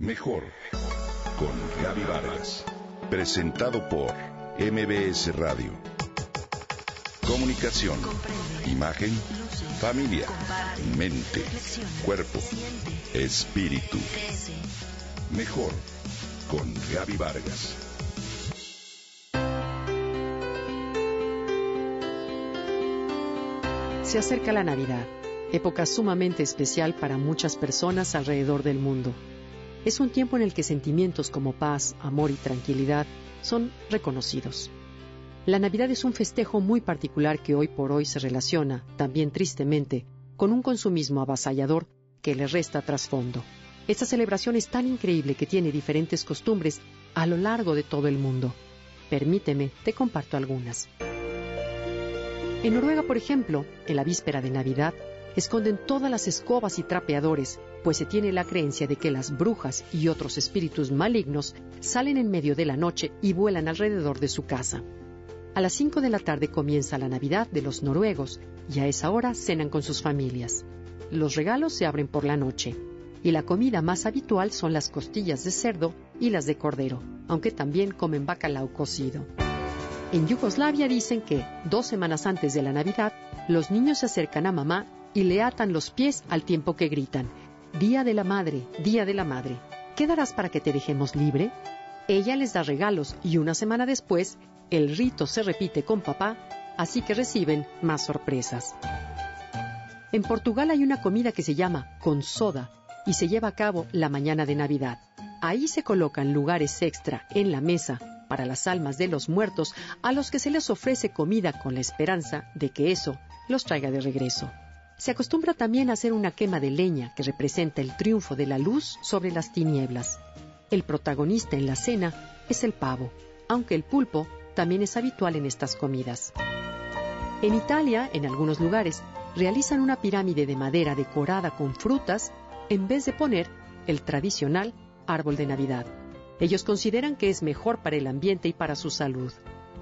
Mejor con Gaby Vargas. Presentado por MBS Radio. Comunicación, imagen, familia, mente, cuerpo, espíritu. Mejor con Gaby Vargas. Se acerca la Navidad, época sumamente especial para muchas personas alrededor del mundo. Es un tiempo en el que sentimientos como paz, amor y tranquilidad son reconocidos. La Navidad es un festejo muy particular que hoy por hoy se relaciona, también tristemente, con un consumismo avasallador que le resta trasfondo. Esta celebración es tan increíble que tiene diferentes costumbres a lo largo de todo el mundo. Permíteme, te comparto algunas. En Noruega, por ejemplo, en la víspera de Navidad, esconden todas las escobas y trapeadores, pues se tiene la creencia de que las brujas y otros espíritus malignos salen en medio de la noche y vuelan alrededor de su casa. A las 5 de la tarde comienza la Navidad de los noruegos y a esa hora cenan con sus familias. Los regalos se abren por la noche y la comida más habitual son las costillas de cerdo y las de cordero, aunque también comen bacalao cocido. En Yugoslavia dicen que, dos semanas antes de la Navidad, los niños se acercan a mamá y le atan los pies al tiempo que gritan, Día de la Madre, Día de la Madre, ¿qué darás para que te dejemos libre? Ella les da regalos y una semana después el rito se repite con papá, así que reciben más sorpresas. En Portugal hay una comida que se llama con soda y se lleva a cabo la mañana de Navidad. Ahí se colocan lugares extra en la mesa para las almas de los muertos a los que se les ofrece comida con la esperanza de que eso los traiga de regreso. Se acostumbra también a hacer una quema de leña que representa el triunfo de la luz sobre las tinieblas. El protagonista en la cena es el pavo, aunque el pulpo también es habitual en estas comidas. En Italia, en algunos lugares, realizan una pirámide de madera decorada con frutas en vez de poner el tradicional árbol de Navidad. Ellos consideran que es mejor para el ambiente y para su salud.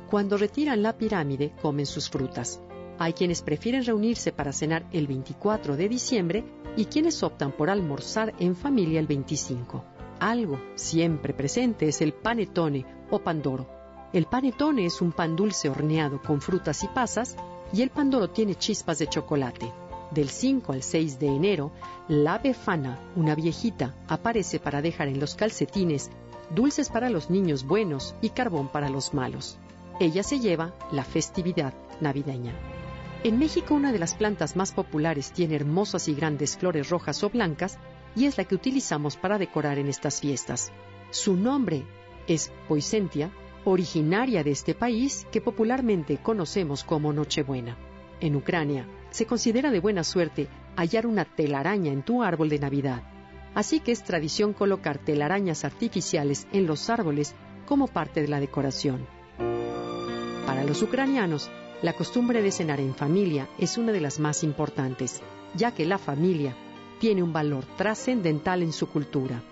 Cuando retiran la pirámide, comen sus frutas. Hay quienes prefieren reunirse para cenar el 24 de diciembre y quienes optan por almorzar en familia el 25. Algo siempre presente es el panetone o pandoro. El panetone es un pan dulce horneado con frutas y pasas y el pandoro tiene chispas de chocolate. Del 5 al 6 de enero, la befana, una viejita, aparece para dejar en los calcetines dulces para los niños buenos y carbón para los malos. Ella se lleva la festividad navideña. En México una de las plantas más populares tiene hermosas y grandes flores rojas o blancas y es la que utilizamos para decorar en estas fiestas. Su nombre es Poicentia, originaria de este país que popularmente conocemos como Nochebuena. En Ucrania se considera de buena suerte hallar una telaraña en tu árbol de Navidad, así que es tradición colocar telarañas artificiales en los árboles como parte de la decoración. Para los ucranianos, la costumbre de cenar en familia es una de las más importantes, ya que la familia tiene un valor trascendental en su cultura.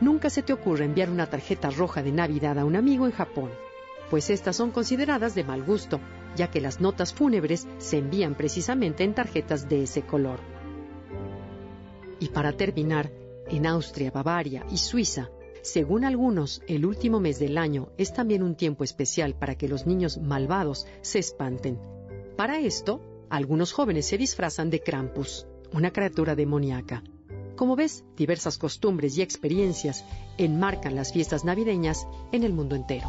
Nunca se te ocurre enviar una tarjeta roja de Navidad a un amigo en Japón, pues estas son consideradas de mal gusto, ya que las notas fúnebres se envían precisamente en tarjetas de ese color. Y para terminar, en Austria, Bavaria y Suiza según algunos, el último mes del año es también un tiempo especial para que los niños malvados se espanten. Para esto, algunos jóvenes se disfrazan de Krampus, una criatura demoníaca. Como ves, diversas costumbres y experiencias enmarcan las fiestas navideñas en el mundo entero.